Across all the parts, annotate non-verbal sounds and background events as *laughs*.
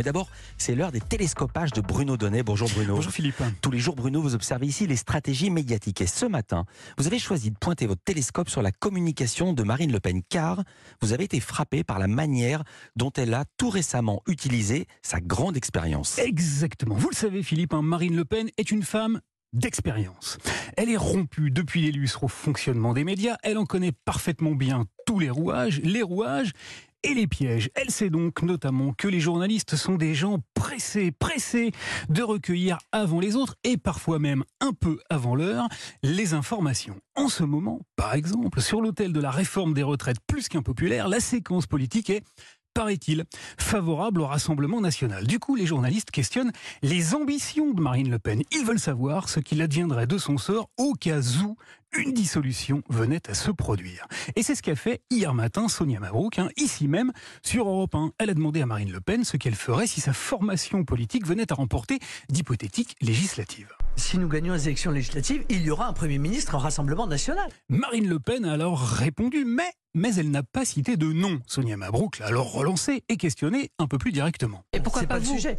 Mais d'abord, c'est l'heure des télescopages de Bruno Donnet. Bonjour Bruno. Bonjour Philippe. Tous les jours, Bruno, vous observez ici les stratégies médiatiques. Et ce matin, vous avez choisi de pointer votre télescope sur la communication de Marine Le Pen, car vous avez été frappé par la manière dont elle a tout récemment utilisé sa grande expérience. Exactement. Vous le savez Philippe, hein, Marine Le Pen est une femme d'expérience. Elle est rompue depuis les lustres au fonctionnement des médias, elle en connaît parfaitement bien tous les rouages, les rouages et les pièges. Elle sait donc notamment que les journalistes sont des gens pressés, pressés de recueillir avant les autres et parfois même un peu avant l'heure les informations. En ce moment, par exemple, sur l'autel de la réforme des retraites plus qu'impopulaire, la séquence politique est paraît-il, favorable au Rassemblement national. Du coup, les journalistes questionnent les ambitions de Marine Le Pen. Ils veulent savoir ce qu'il adviendrait de son sort au cas où une dissolution venait à se produire. Et c'est ce qu'a fait hier matin Sonia Mabrouk, hein, ici même, sur Europe 1. Elle a demandé à Marine Le Pen ce qu'elle ferait si sa formation politique venait à remporter d'hypothétiques législatives. Si nous gagnons les élections législatives, il y aura un Premier ministre en Rassemblement national. Marine Le Pen a alors répondu, mais mais elle n'a pas cité de nom. Sonia Mabrouk l'a alors relancée et questionnée un peu plus directement. Et pourquoi pas, le sujet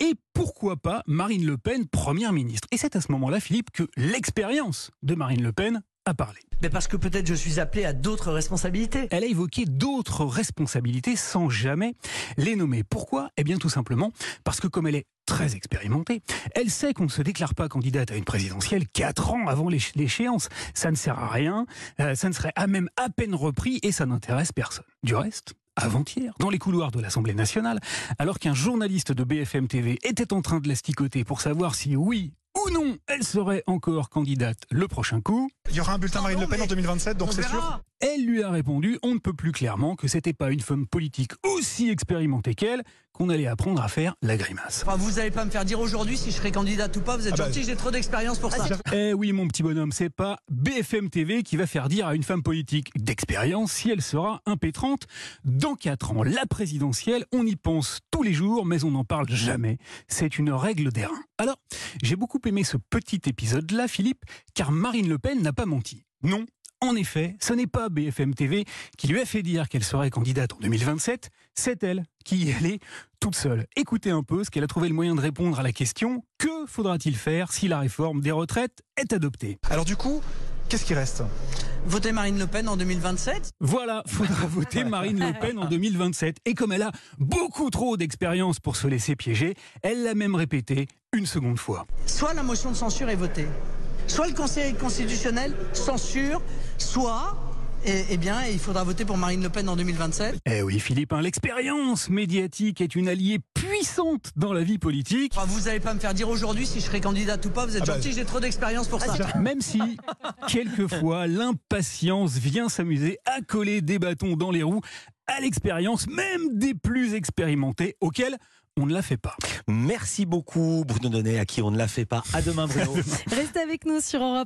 et pourquoi pas Marine Le Pen première ministre? Et c'est à ce moment-là, Philippe, que l'expérience de Marine Le Pen a parlé. Mais parce que peut-être je suis appelé à d'autres responsabilités. Elle a évoqué d'autres responsabilités sans jamais les nommer. Pourquoi? Eh bien tout simplement parce que comme elle est très expérimentée, elle sait qu'on ne se déclare pas candidate à une présidentielle quatre ans avant l'échéance. Ça ne sert à rien, euh, ça ne serait à même à peine repris et ça n'intéresse personne. Du reste, avant-hier, dans les couloirs de l'Assemblée nationale, alors qu'un journaliste de BFM TV était en train de l'asticoter pour savoir si oui ou non elle serait encore candidate le prochain coup. Il y aura un bulletin Marine Le Pen en 2027, donc c'est sûr Elle lui a répondu, on ne peut plus clairement, que c'était pas une femme politique aussi expérimentée qu'elle qu'on allait apprendre à faire la grimace. vous n'allez pas me faire dire aujourd'hui si je serai candidate ou pas, vous êtes ah bah, gentil, j'ai trop d'expérience pour ça. Eh oui mon petit bonhomme, c'est pas BFM TV qui va faire dire à une femme politique d'expérience si elle sera impétrante dans 4 ans. La présidentielle, on y pense tous les jours, mais on n'en parle jamais. C'est une règle d'airain. Alors, j'ai beaucoup aimé ce petit épisode-là, Philippe, car Marine Le Pen n'a pas menti. Non, en effet, ce n'est pas BFM TV qui lui a fait dire qu'elle serait candidate en 2027, c'est elle qui y allait toute seule. Écoutez un peu ce qu'elle a trouvé le moyen de répondre à la question que faudra-t-il faire si la réforme des retraites est adoptée? Alors du coup, qu'est-ce qui reste? *laughs* Voter Marine Le Pen en 2027 Voilà, faudra voter Marine Le Pen en 2027. Et comme elle a beaucoup trop d'expérience pour se laisser piéger, elle l'a même répété une seconde fois. Soit la motion de censure est votée, soit le Conseil constitutionnel censure, soit eh, bien, il faudra voter pour Marine Le Pen en 2027. Eh oui, Philippe, hein, l'expérience médiatique est une alliée puissante dans la vie politique. vous n'allez pas me faire dire aujourd'hui si je serai candidate ou pas, vous êtes ah bah, gentil, j'ai trop d'expérience pour ça. Même si, quelquefois, l'impatience vient s'amuser à coller des bâtons dans les roues à l'expérience, même des plus expérimentés, auxquels on ne la fait pas. Merci beaucoup Bruno Donnet, à qui on ne la fait pas. À demain Bruno. Restez avec nous *laughs* sur Europe.